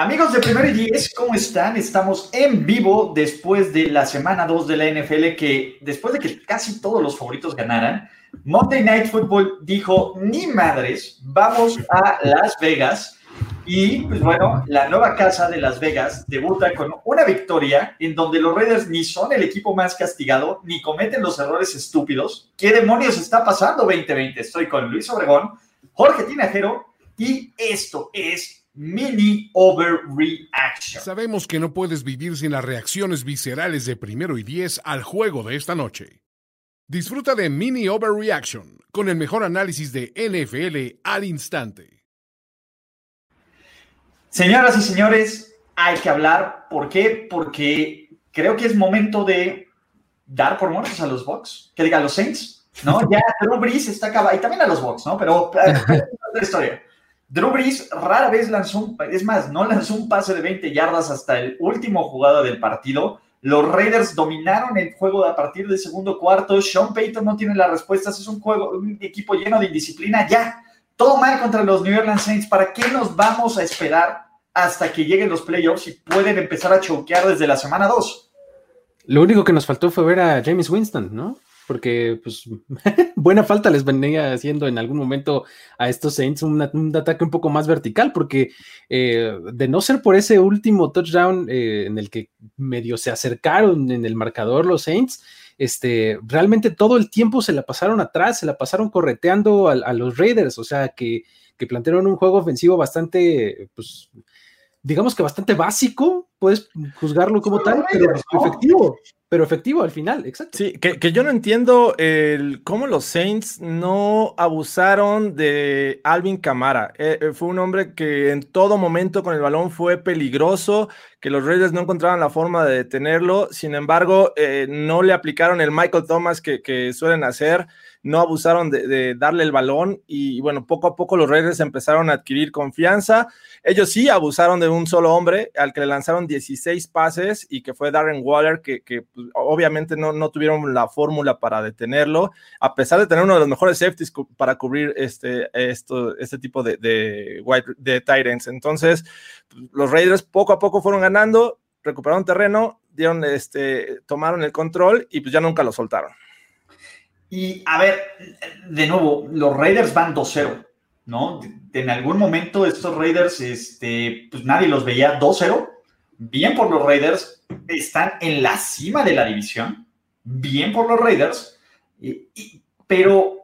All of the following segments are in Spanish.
Amigos de Primero y Diez, ¿cómo están? Estamos en vivo después de la semana 2 de la NFL, que después de que casi todos los favoritos ganaran, Monday Night Football dijo, ni madres, vamos a Las Vegas. Y pues bueno, la nueva casa de Las Vegas debuta con una victoria en donde los Raiders ni son el equipo más castigado, ni cometen los errores estúpidos. ¿Qué demonios está pasando 2020? Estoy con Luis Obregón, Jorge Tinajero y esto es Mini Overreaction. Sabemos que no puedes vivir sin las reacciones viscerales de primero y diez al juego de esta noche. Disfruta de Mini Overreaction con el mejor análisis de NFL al instante. Señoras y señores, hay que hablar. ¿Por qué? Porque creo que es momento de dar por muertos a los Bucks. Que diga los Saints, ¿no? Ya Drew Brees está acabado. Y también a los Bucks, ¿no? Pero la historia. Drew Brees rara vez lanzó un, es más, no lanzó un pase de 20 yardas hasta el último jugada del partido. Los Raiders dominaron el juego a partir del segundo cuarto. Sean Payton no tiene las respuestas. Es un juego, un equipo lleno de indisciplina. Ya, todo mal contra los New Orleans Saints. ¿Para qué nos vamos a esperar hasta que lleguen los playoffs y pueden empezar a choquear desde la semana 2? Lo único que nos faltó fue ver a James Winston, ¿no? Porque pues buena falta les venía haciendo en algún momento a estos Saints un, ataque un poco más vertical, porque eh, de no ser por ese último touchdown eh, en el que medio se acercaron en el marcador los Saints, este, realmente todo el tiempo se la pasaron atrás, se la pasaron correteando a, los Raiders, o sea que, que plantearon un juego ofensivo bastante, pues, digamos que bastante básico, puedes juzgarlo como tal, pero efectivo pero efectivo al final, exacto. Sí, que, yo no entiendo el, cómo los Saints no abusaron de Alvin Camara. Eh, eh, fue un hombre que en todo momento con el balón fue peligroso, que los Raiders no encontraban la forma de detenerlo. Sin embargo, eh, no le aplicaron el Michael Thomas que, que suelen hacer no abusaron de, darle el balón y bueno, poco a poco los Raiders empezaron a adquirir confianza. Ellos sí abusaron de un solo hombre al que le lanzaron 16 pases y que fue Darren Waller, que, pues, obviamente no, no, tuvieron la fórmula para detenerlo, a pesar de tener uno de los mejores safeties para cubrir este, esto, este tipo de, de, de Tyrants. Entonces, los Raiders poco a poco fueron ganando, recuperaron terreno, dieron, este, tomaron el control y pues ya nunca lo soltaron. Y a ver, de nuevo, los Raiders van 2-0, ¿no? En algún momento estos Raiders, este, pues nadie los veía 2-0. Bien por los Raiders, están en la cima de la división. Bien por los Raiders. pero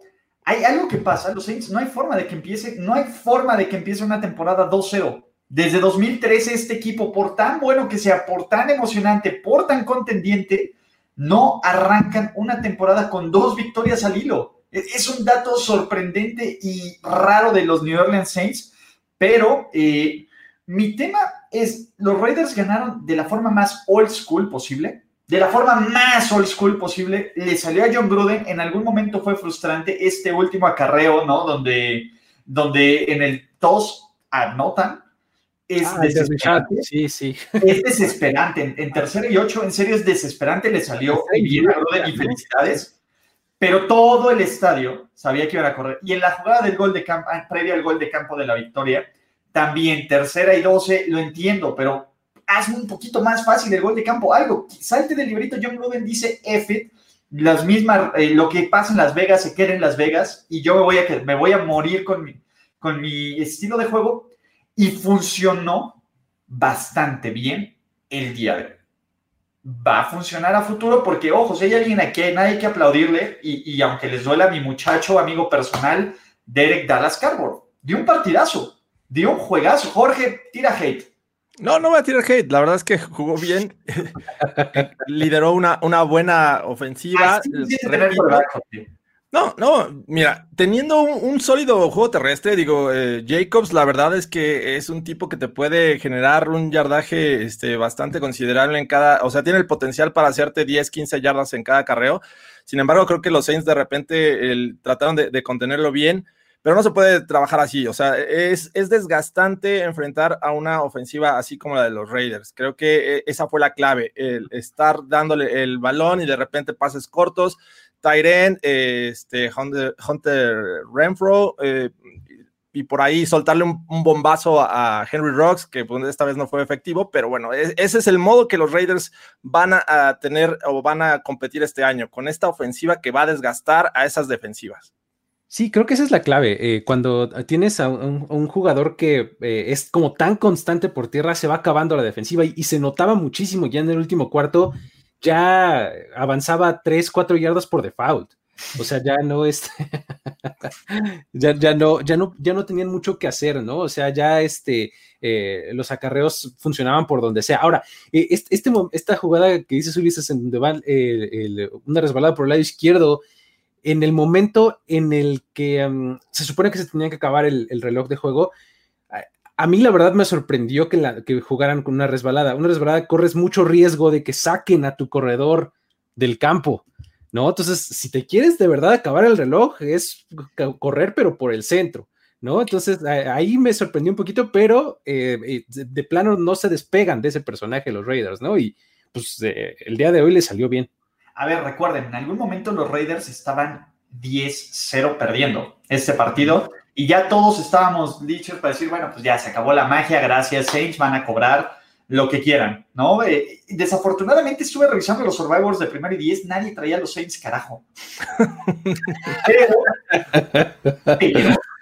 hay algo que pasa, los Saints, no hay forma de que empiece, no hay forma de que empiece una temporada 2-0. Desde 2013 este equipo, por tan bueno que sea, por tan emocionante, por tan contendiente, no arrancan una temporada con dos victorias al hilo. E-, es un dato sorprendente y raro de los New Orleans Saints, pero eh, mi tema es, los Raiders ganaron de la forma más old school posible, de la forma más old school posible, le salió a John Gruden, en algún momento fue frustrante este último acarreo, ¿no? Donde, donde en el TOS anotan, es ah, desesperante. Sí, sí. Es desesperante. En, tercero y ocho, en serio, es desesperante. Le salió bien a y felicidades. Pero todo el estadio sabía que iban a correr. Y en la jugada del gol de campo, ah, previa al gol de campo de la victoria, también tercera y doce, lo entiendo, pero hazme un poquito más fácil el gol de campo. Algo, salte del librito. John Gruden dice F las mismas, eh, lo que pasa en Las Vegas se queda en Las Vegas y yo me voy a, me voy a morir con mi, con mi estilo de juego y funcionó bastante bien el día de hoy. Va a funcionar a futuro porque, ojo, si hay alguien aquí, nadie que aplaudirle y, aunque les duela a mi muchacho, amigo personal, Derek Dallas Cardboard, dio un partidazo, dio un juegazo. Jorge, tira hate. No, no voy a tirar hate. La verdad es que jugó bien. Lideró una, una buena ofensiva. No, no, mira, teniendo un, sólido juego terrestre, digo, eh, Jacobs, la verdad es que es un tipo que te puede generar un yardaje este, bastante considerable en cada, o sea, tiene el potencial para hacerte 10, 15 yardas en cada carreo. Sin embargo, creo que los Saints de repente trataron de, contenerlo bien, pero no se puede trabajar así. O sea, es, es desgastante enfrentar a una ofensiva así como la de los Raiders. Creo que eh, esa fue la clave, el estar dándole el balón y de repente pases cortos Tyren, este, Hunter, Renfro, eh, y por ahí soltarle un, bombazo a, Henry Rocks, que pues, esta vez no fue efectivo, pero bueno, e, ese es el modo que los Raiders van a, tener o van a competir este año, con esta ofensiva que va a desgastar a esas defensivas. Sí, creo que esa es la clave. Eh, cuando tienes a un, jugador que eh, es como tan constante por tierra, se va acabando la defensiva y, se notaba muchísimo ya en el último cuarto, ya avanzaba 3, 4 yardas por default. O sea, ya no es, ya, ya, no, ya no, ya no tenían mucho que hacer, ¿no? O sea, ya este, eh, los acarreos funcionaban por donde sea. Ahora, este, este, esta jugada que dice Ulises en donde va una resbalada por el lado izquierdo, en el momento en el que mm, se supone que se tenía que acabar el, reloj de juego, a, mí la verdad me sorprendió que, jugaran con una resbalada. Una resbalada corres mucho riesgo de que saquen a tu corredor del campo. ¿no? Entonces, si te quieres de verdad acabar el reloj, es correr, pero por el centro, ¿no? Entonces, ahí me sorprendió un poquito, pero eh, de, plano no se despegan de ese personaje los Raiders, ¿no? Y pues eh, el día de hoy le salió bien. A ver, recuerden, en algún momento los Raiders estaban 10-0 perdiendo este partido y ya todos estábamos dichos para decir, bueno, pues ya se acabó la magia, gracias Saints, van a cobrar lo que quieran, ¿no? Eh, desafortunadamente estuve revisando los Survivors de primero y diez, nadie traía los Saints, carajo. pero,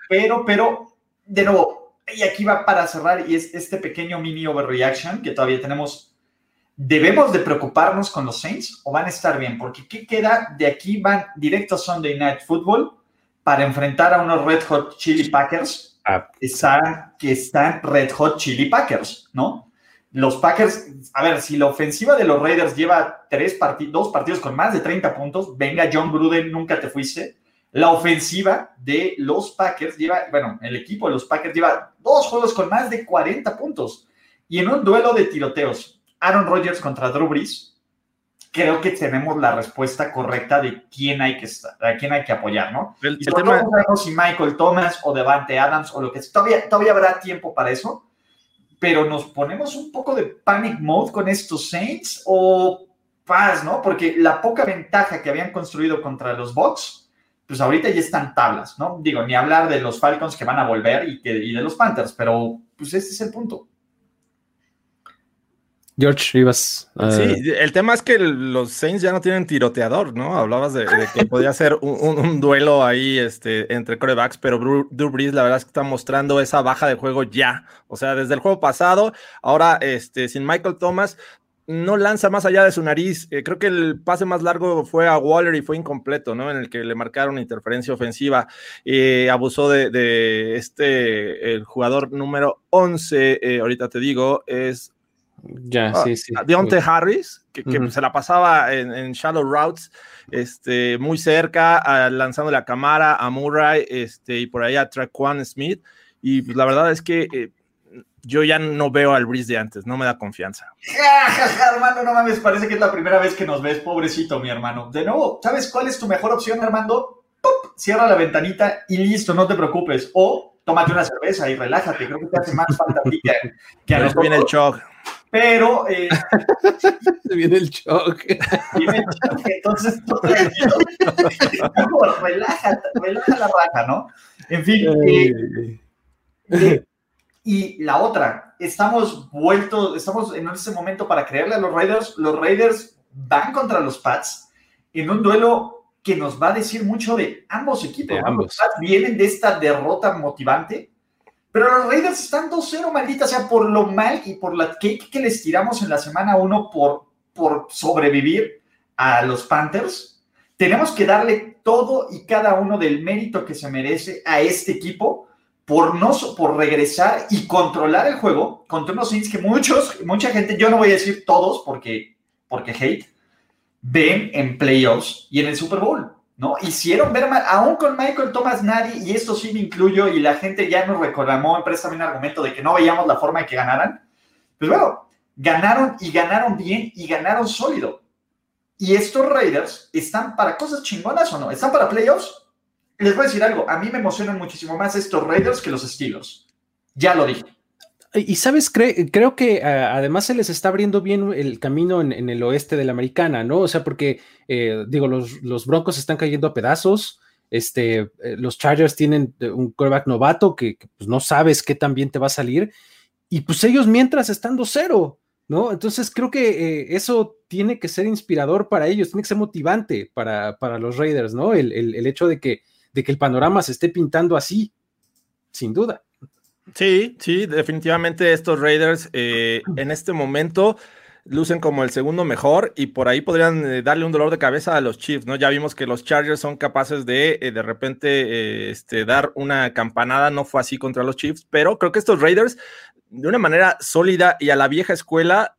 pero, pero, de nuevo, y aquí va para cerrar, y es este pequeño mini overreaction que todavía tenemos. ¿Debemos de preocuparnos con los Saints o van a estar bien? Porque ¿qué queda? De aquí van directo a Sunday Night Football para enfrentar a unos Red Hot Chili Packers. Ah. Están, que están Red Hot Chili Packers, ¿no? los Packers, a ver, si la ofensiva de los Raiders lleva tres dos partidos con más de 30 puntos, venga John Gruden, nunca te fuiste. La ofensiva de los Packers lleva, bueno, el equipo de los Packers lleva dos juegos con más de 40 puntos. Y en un duelo de tiroteos, Aaron Rodgers contra Drew Brees, creo que tenemos la respuesta correcta de quién hay que estar, a quién hay que apoyar, ¿no? El, y tema... no sabemos si Michael Thomas o Devante Adams o lo que sea, todavía, todavía habrá tiempo para eso pero nos ponemos un poco de panic mode con estos Saints o paz, ¿no? Porque la poca ventaja que habían construido contra los Bucks, pues ahorita ya están tablas, ¿no? Digo, ni hablar de los Falcons que van a volver y, que, y de los Panthers, pero pues este es el punto. George, ibas. Sí, el tema es que los Saints ya no tienen tiroteador, ¿no? Hablabas de, que podía ser un, duelo ahí este, entre corebacks, pero Drew Brees la verdad es que está mostrando esa baja de juego ya. O sea, desde el juego pasado, ahora este, sin Michael Thomas, no lanza más allá de su nariz. Eh, creo que el pase más largo fue a Waller y fue incompleto, ¿no? En el que le marcaron interferencia ofensiva. Eh, abusó de, este, el jugador número 11, eh, ahorita te digo, es ya, ah, sí, sí. Deontay Harris, que, se la pasaba en, shallow routes, este, muy cerca, lanzándole a Camara, a Murray, este, y por ahí a Traquan Smith. Y pues, la verdad es que eh, yo ya no veo al Breeze de antes, no me da confianza. Armando, no mames, parece que es la primera vez que nos ves, pobrecito, mi hermano. De nuevo, ¿sabes cuál es tu mejor opción, Armando? Cierra la ventanita y listo, no te preocupes. O tómate una cerveza y relájate. Creo que te hace más falta a ti que, a nosotros. viene el shock pero... Eh, viene el shock. Viene el shock, entonces relájate, relaja la raja, ¿no? En fin. Eh, eh, y la otra, estamos vueltos, estamos en ese momento para creerle a los Raiders. Los Raiders van contra los Pats en un duelo que nos va a decir mucho de ambos equipos. ambos. Los Pats vienen de esta derrota motivante pero los Raiders están 2-0, maldita sea, por lo mal y por la cake que les tiramos en la semana 1 por, por sobrevivir a los Panthers. Tenemos que darle todo y cada uno del mérito que se merece a este equipo por, no, por regresar y controlar el juego contra unos Saints que muchos, mucha gente, yo no voy a decir todos porque, porque hate, ven en playoffs y en el Super Bowl. ¿No? Hicieron ver mal, aún con Michael Thomas nadie, y esto sí me incluyo, y la gente ya nos reclamó, préstame un argumento de que no veíamos la forma de que ganaran. Pues bueno, ganaron y ganaron bien y ganaron sólido. Y estos Raiders están para cosas chingonas o no? ¿Están para playoffs? Les voy a decir algo, a mí me emocionan muchísimo más estos Raiders que los Steelers. Ya lo dije. Y sabes, creo que además se les está abriendo bien el camino en, el oeste de la americana, ¿no? O sea, porque, eh, digo, los, los, Broncos están cayendo a pedazos, Este, eh, los Chargers tienen un quarterback novato que, pues, no sabes qué tan bien te va a salir. Y pues ellos mientras estando cero, ¿no? Entonces creo que eh, eso tiene que ser inspirador para ellos, tiene que ser motivante para, para los Raiders, ¿no? El, el, hecho de que, de que el panorama se esté pintando así, sin duda. Sí, sí, definitivamente estos Raiders eh, en este momento lucen como el segundo mejor y por ahí podrían eh, darle un dolor de cabeza a los Chiefs, ¿no? Ya vimos que los Chargers son capaces de de repente este, dar una campanada, no fue así contra los Chiefs, pero creo que estos Raiders de una manera sólida y a la vieja escuela,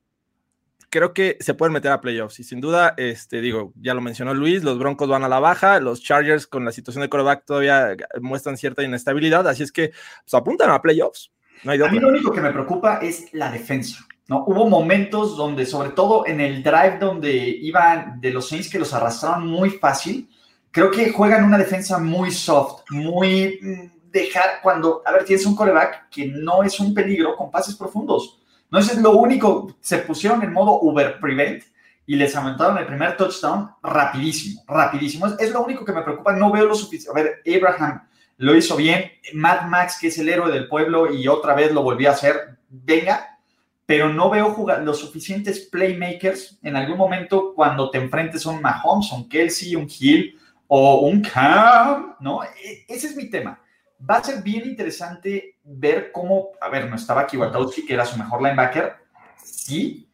creo que se pueden meter a playoffs. Y sin duda, este, digo, ya lo mencionó Luis, los Broncos van a la baja, los Chargers con la situación de quarterback todavía muestran cierta inestabilidad, así es que pues, apuntan a playoffs. No hay a mí lo único que me preocupa es la defensa. ¿no? Hubo momentos donde, sobre todo en el drive donde iban de los Saints que los arrastraron muy fácil, creo que juegan una defensa muy soft, muy mm, dejar cuando, a ver, tienes un coreback que no es un peligro con pases profundos. No es lo único, se pusieron en modo Uber Prevent y les aumentaron el primer touchdown rapidísimo, rapidísimo. Es, lo único que me preocupa, no veo lo suficiente. A ver, Abraham lo hizo bien, Matt Max, que es el héroe del pueblo y otra vez lo volvió a hacer, venga, pero no veo jugar los suficientes playmakers en algún momento cuando te enfrentes a un Mahomes, un Kelsey, un Hill o un Cam, ¿no? E, ese es mi tema va a ser bien interesante ver cómo, a ver, no estaba Kiwatowski, que era su mejor linebacker, sí,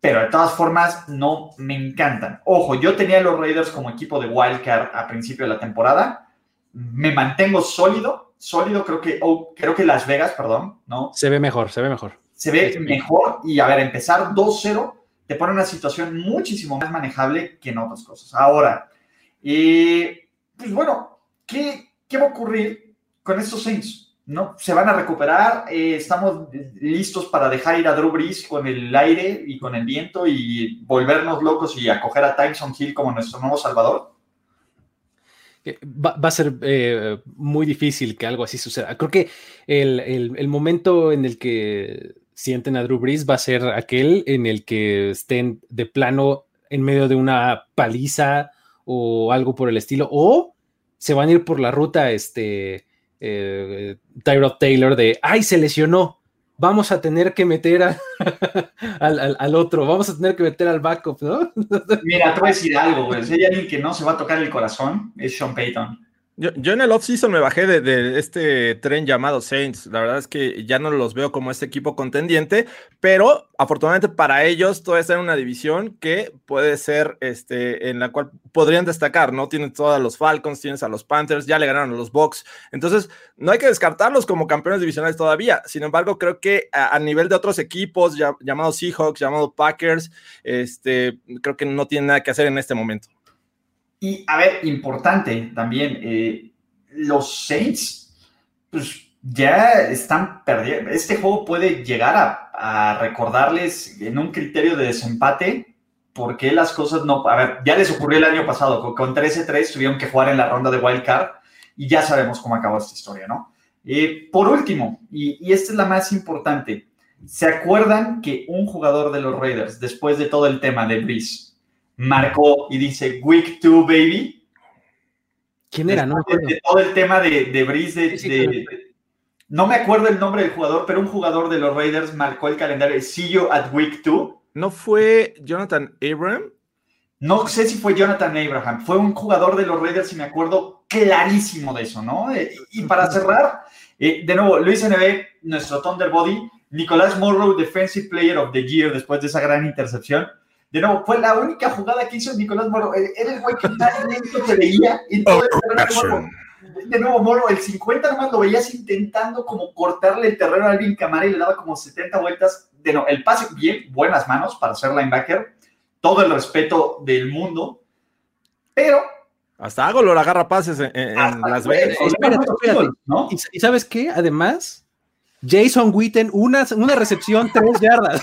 pero de todas formas no me encantan. Ojo, yo tenía los Raiders como equipo de wildcard a principio de la temporada, me mantengo sólido, sólido, creo que, oh, creo que Las Vegas, perdón, ¿no? Se ve mejor, se ve mejor. Se ve mejor y a ver, empezar 2-0 te pone una situación muchísimo más manejable que en otras cosas. Ahora, eh, pues bueno, ¿qué, ¿qué va a ocurrir con estos Saints, ¿no? Se van a recuperar, eh, estamos listos para dejar ir a Drew Brees con el aire y con el viento y volvernos locos y acoger a Tyson Hill como nuestro nuevo salvador. Eh, va, a ser eh, muy difícil que algo así suceda. Creo que el, momento en el que sienten a Drew Brees va a ser aquel en el que estén de plano en medio de una paliza o algo por el estilo, o se van a ir por la ruta este, eh, Tyrod Taylor de, ay, se lesionó, vamos a tener que meter al, otro, vamos a tener que meter al backup, ¿no? Mira, te voy a decir algo. Si hay alguien que no se va a tocar el corazón, es Sean Payton. Yo, en el off-season me bajé de, este tren llamado Saints. La verdad es que ya no los veo como este equipo contendiente, pero afortunadamente para ellos todavía está en una división que puede ser este, en la cual podrían destacar, ¿no? Tienes todos los Falcons, tienes a los Panthers, ya le ganaron a los Bucks. Entonces, no hay que descartarlos como campeones divisionales todavía. Sin embargo, creo que a, nivel de otros equipos, llamados Seahawks, llamados Packers, este, creo que no tienen nada que hacer en este momento. Y a ver, importante también, eh, los Saints, pues ya están perdiendo. Este juego puede llegar a, recordarles en un criterio de desempate porque las cosas no. A ver, ya les ocurrió el año pasado, con 13-3 tuvieron que jugar en la ronda de Wild Card y ya sabemos cómo acabó esta historia, ¿no? Eh, por último, y, y esta es la más importante, ¿se acuerdan que un jugador de los Raiders, después de todo el tema de Breeze, marcó y dice Week 2, baby. ¿Quién era? No de, todo el tema de, de Breeze, no me acuerdo el nombre del jugador, pero un jugador de los Raiders marcó el calendario See you at Week 2. ¿No fue Jonathan Abraham? No sé si fue Jonathan Abraham, fue un jugador de los Raiders y me acuerdo clarísimo de eso, ¿no? Eh, y para cerrar, eh, de nuevo, Luis NB, nuestro Thunderbody, Nicolás Morrow, Defensive Player of the Year, después de esa gran intercepción. De nuevo, fue la única jugada que hizo Nicolás Moro. Era el güey que más lento se veía. Y todo de nuevo, Moro, el 50 nomás lo veías intentando como cortarle el terreno a Alvin Camara y le daba como 70 vueltas. De nuevo, el pase bien, buenas manos para ser linebacker. Todo el respeto del mundo. Pero hasta hago lo agarra pases en, Las Vegas. ¿Y, sabes qué? Además, Jason Witten, una, una recepción, tres yardas.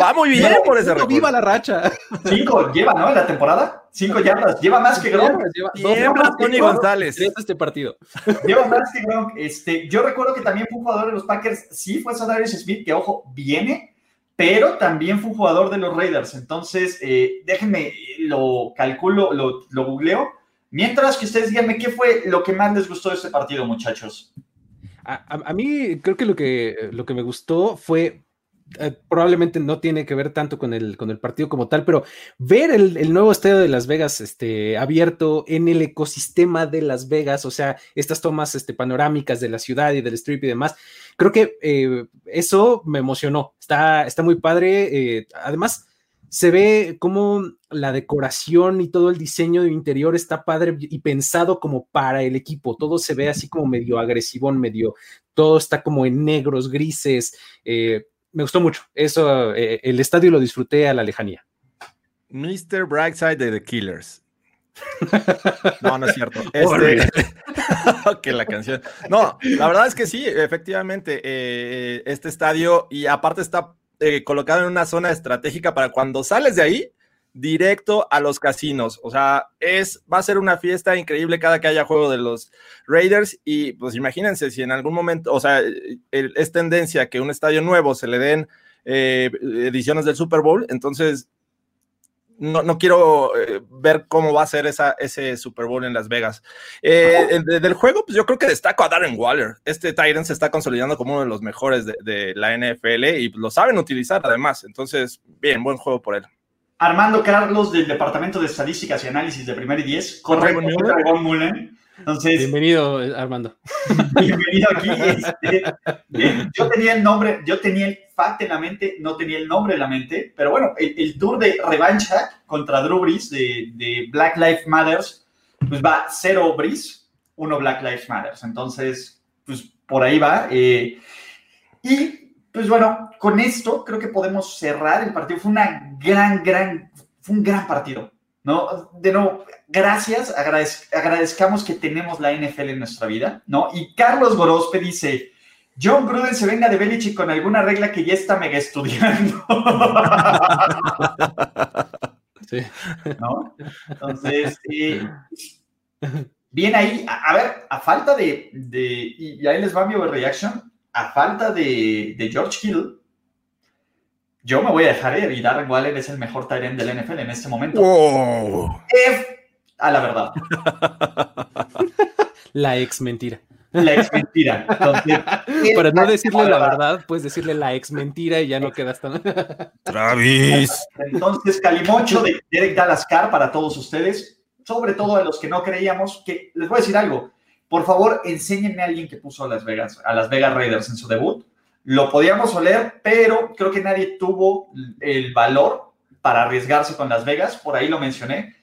Va muy bien por ese récord. Viva la racha. Cinco lleva, ¿no? En la temporada. Cinco yardas. Lleva más que Gronk. Lleva, más Tony González. Este partido. Lleva más que Gronk. Este, yo recuerdo que también fue un jugador de los Packers. Sí fue Sadarius Smith, que ojo, viene, pero también fue un jugador de los Raiders. Entonces, eh, déjenme, lo calculo, lo, lo googleo. Mientras que ustedes díganme qué fue lo que más les gustó de este partido, muchachos. A, mí creo que lo, que lo que me gustó fue eh, probablemente no tiene que ver tanto con el, con el partido como tal, pero ver el, nuevo estadio de Las Vegas este, abierto en el ecosistema de Las Vegas, o sea, estas tomas este, panorámicas de la ciudad y del strip y demás, creo que eh, eso me emocionó. Está, está muy padre. Eh, además, se ve como la decoración y todo el diseño de interior está padre y pensado como para el equipo. Todo se ve así como medio agresivón, medio, todo está como en negros, grises. Eh, me gustó mucho. Eso, eh, el estadio lo disfruté a la lejanía. Mr. Brightside de The Killers. No, no es cierto. Este, que la canción. No, la verdad es que sí, efectivamente, eh, este estadio y aparte está eh, colocado en una zona estratégica para cuando sales de ahí, directo a los casinos. O sea, es, va a ser una fiesta increíble cada que haya juego de los Raiders. Y pues imagínense si en algún momento, o sea, es tendencia que un estadio nuevo se le den eh, ediciones del Super Bowl. Entonces, no, quiero eh, ver cómo va a ser esa, ese Super Bowl en Las Vegas. Eh, del juego, pues yo creo que destaco a Darren Waller. Este Tyrant se está consolidando como uno de los mejores de, la NFL y lo saben utilizar además. Entonces, bien, buen juego por él. Armando Carlos del Departamento de Estadísticas y Análisis de Primer y Diez. Correcto, Mullen. Entonces, bienvenido, Armando. Bienvenido aquí. Este, yo tenía el nombre, yo tenía el fact en la mente, no tenía el nombre en la mente, pero bueno, el, tour de revancha contra Drew Brees de, Black Lives Matters, pues va cero Brees, uno Black Lives Matters. Entonces, pues por ahí va. Eh, y pues bueno, con esto creo que podemos cerrar el partido. Fue una gran, gran, fue un gran partido. ¿No? De nuevo, gracias, agradezcamos que tenemos la NFL en nuestra vida, ¿no? Y Carlos Gorospe dice, John Gruden se venga de Belichick con alguna regla que ya está mega estudiando. Sí. ¿No? Entonces, bien ahí, a, ver, a falta de, y ahí les va mi overreaction, a falta de, de George Hill, yo me voy a dejar ir y Darren Waller es el mejor Tyrant del NFL en este momento. a la verdad. la ex mentira. La ex mentira. Para no decirle la verdad, puedes decirle la ex mentira y ya no quedas tan. Travis. Entonces, Calimocho de Derek Dalascar para todos ustedes, sobre todo a los que no creíamos, que les voy a decir algo. Por favor, enséñenme a alguien que puso a Las Vegas, a Las Vegas Raiders en su debut lo podíamos oler, pero creo que nadie tuvo el valor para arriesgarse con Las Vegas, por ahí lo mencioné,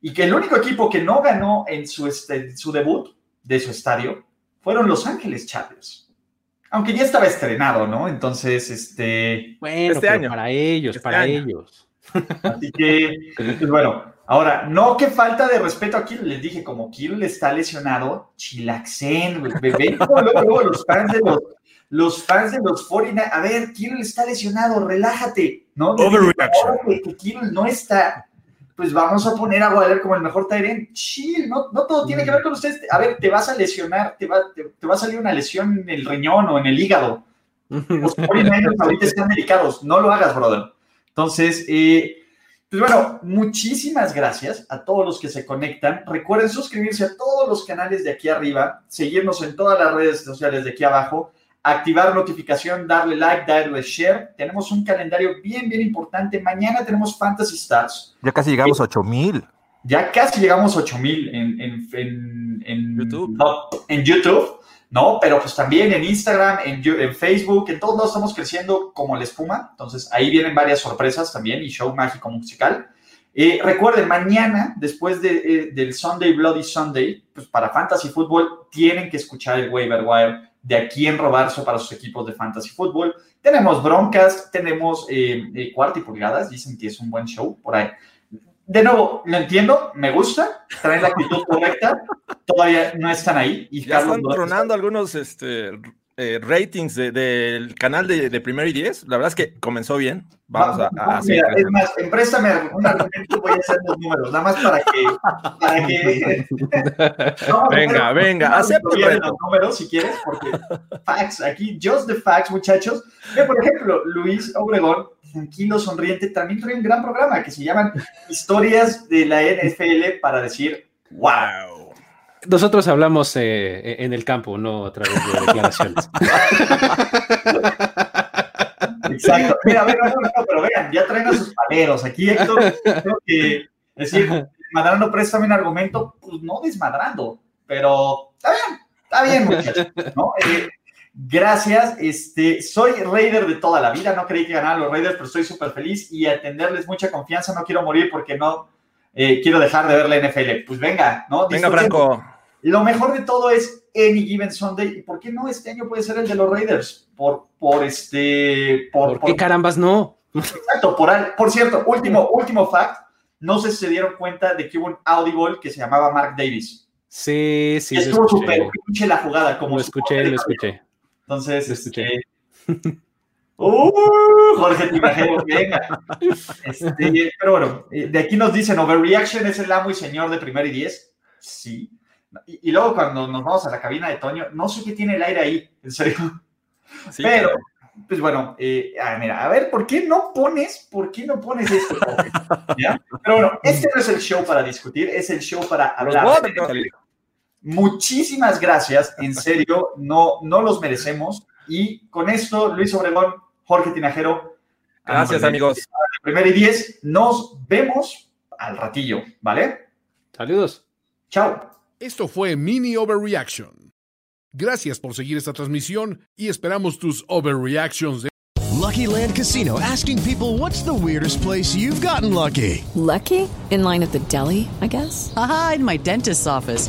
y que el único equipo que no ganó en su, este, su debut de su estadio fueron Los Ángeles Chargers. Aunque ya estaba estrenado, ¿no? Entonces, este... Bueno, este año. para ellos, este para ellos. Así que, pues bueno, ahora, no que falta de respeto a Kirill, les dije, como Kirill está lesionado, chilaxen, bebé, luego los fans de los los fans de los 49, a ver, Kirill está lesionado, relájate, ¿no? Overreaction. Que, Kirill no está, pues vamos a poner a Waller como el mejor Tyrant. Chill, no, no todo tiene que ver con ustedes. A ver, te vas a lesionar, te va, te, va a salir una lesión en el riñón o en el hígado. Los 49 ahorita están delicados, no lo hagas, brother. Entonces, eh, pues bueno, muchísimas gracias a todos los que se conectan. Recuerden suscribirse a todos los canales de aquí arriba, seguirnos en todas las redes sociales de aquí abajo activar notificación, darle like, darle share. Tenemos un calendario bien, bien importante. Mañana tenemos Fantasy Stars. Ya casi llegamos a 8000. Ya casi llegamos a 8000 en, en, en, YouTube. No, en YouTube, ¿no? Pero pues también en Instagram, en, en Facebook, en todos lados estamos creciendo como la espuma. Entonces ahí vienen varias sorpresas también y show mágico musical. Eh, recuerden, mañana, después de, eh, del Sunday Bloody Sunday, pues para Fantasy Football tienen que escuchar el waiver wire de a quién robarse para sus equipos de fantasy fútbol. Tenemos broncas, tenemos eh, eh, cuarto y pulgadas, dicen que es un buen show por ahí. De nuevo, lo entiendo, me gusta, traen la actitud correcta, todavía no están ahí. Y ya están tronando algunos este, eh, ratings del canal de, de Primero y Diez. La verdad es que comenzó bien. Vamos a, a mira, es más, empréstame un argumento, voy a hacer los números, nada más para que. Para que venga, venga, acepto los números si quieres, porque facts, aquí, just the facts, muchachos. por ejemplo, Luis Obregón, tranquilo, sonriente, también trae un gran programa que se llama Historias de la NFL para decir ¡Wow! Nosotros hablamos eh, en el campo, no a través de declaraciones. Exacto. Mira, a ver, no, pero vean, ya traen a sus paleros. Aquí Héctor, creo que decir, desmadrando, préstame un argumento, pues no desmadrando, pero está bien, está bien, muchachos, ¿no? Eh, gracias, este, soy Raider de toda la vida, no creí que ganaran los Raiders, pero estoy súper feliz y a tenerles mucha confianza, no quiero morir porque no eh, quiero dejar de ver la NFL. Pues venga, ¿no? Venga, Franco. Lo mejor de todo es Any Given Sunday. ¿Y por qué no este año puede ser el de los Raiders? Por, por este. Por, qué carambas no? Exacto, por, por cierto, último, último fact. No sé si se dieron cuenta de que hubo un audible que se llamaba Mark Davis. Sí, sí. Estuvo súper pinche la jugada. Como lo escuché, lo escuché. Entonces, lo escuché. Este, ¡Uh! Jorge Tinajero, venga. Este, pero bueno, eh, de aquí nos dicen, Overreaction es el amo y señor de primer y diez. Sí. Y, luego cuando nos vamos a la cabina de Toño, no sé qué tiene el aire ahí, en serio. Pero, pues bueno, eh, mira, a ver, ¿por qué no pones, por qué no pones esto? Pero bueno, este no es el show para discutir, es el show para hablar. Muchísimas gracias, en serio, no, no los merecemos. Y con esto, Luis Obregón, Jorge Tinajero. Gracias, amigos. Primero y diez, nos vemos al ratillo, ¿vale? Saludos. Chao. Esto fue Mini Overreaction. Gracias por seguir esta transmisión y esperamos tus overreactions. De Lucky Land Casino asking people what's the weirdest place you've gotten lucky. Lucky? In line at the deli, I guess. Aha, in my dentist's office.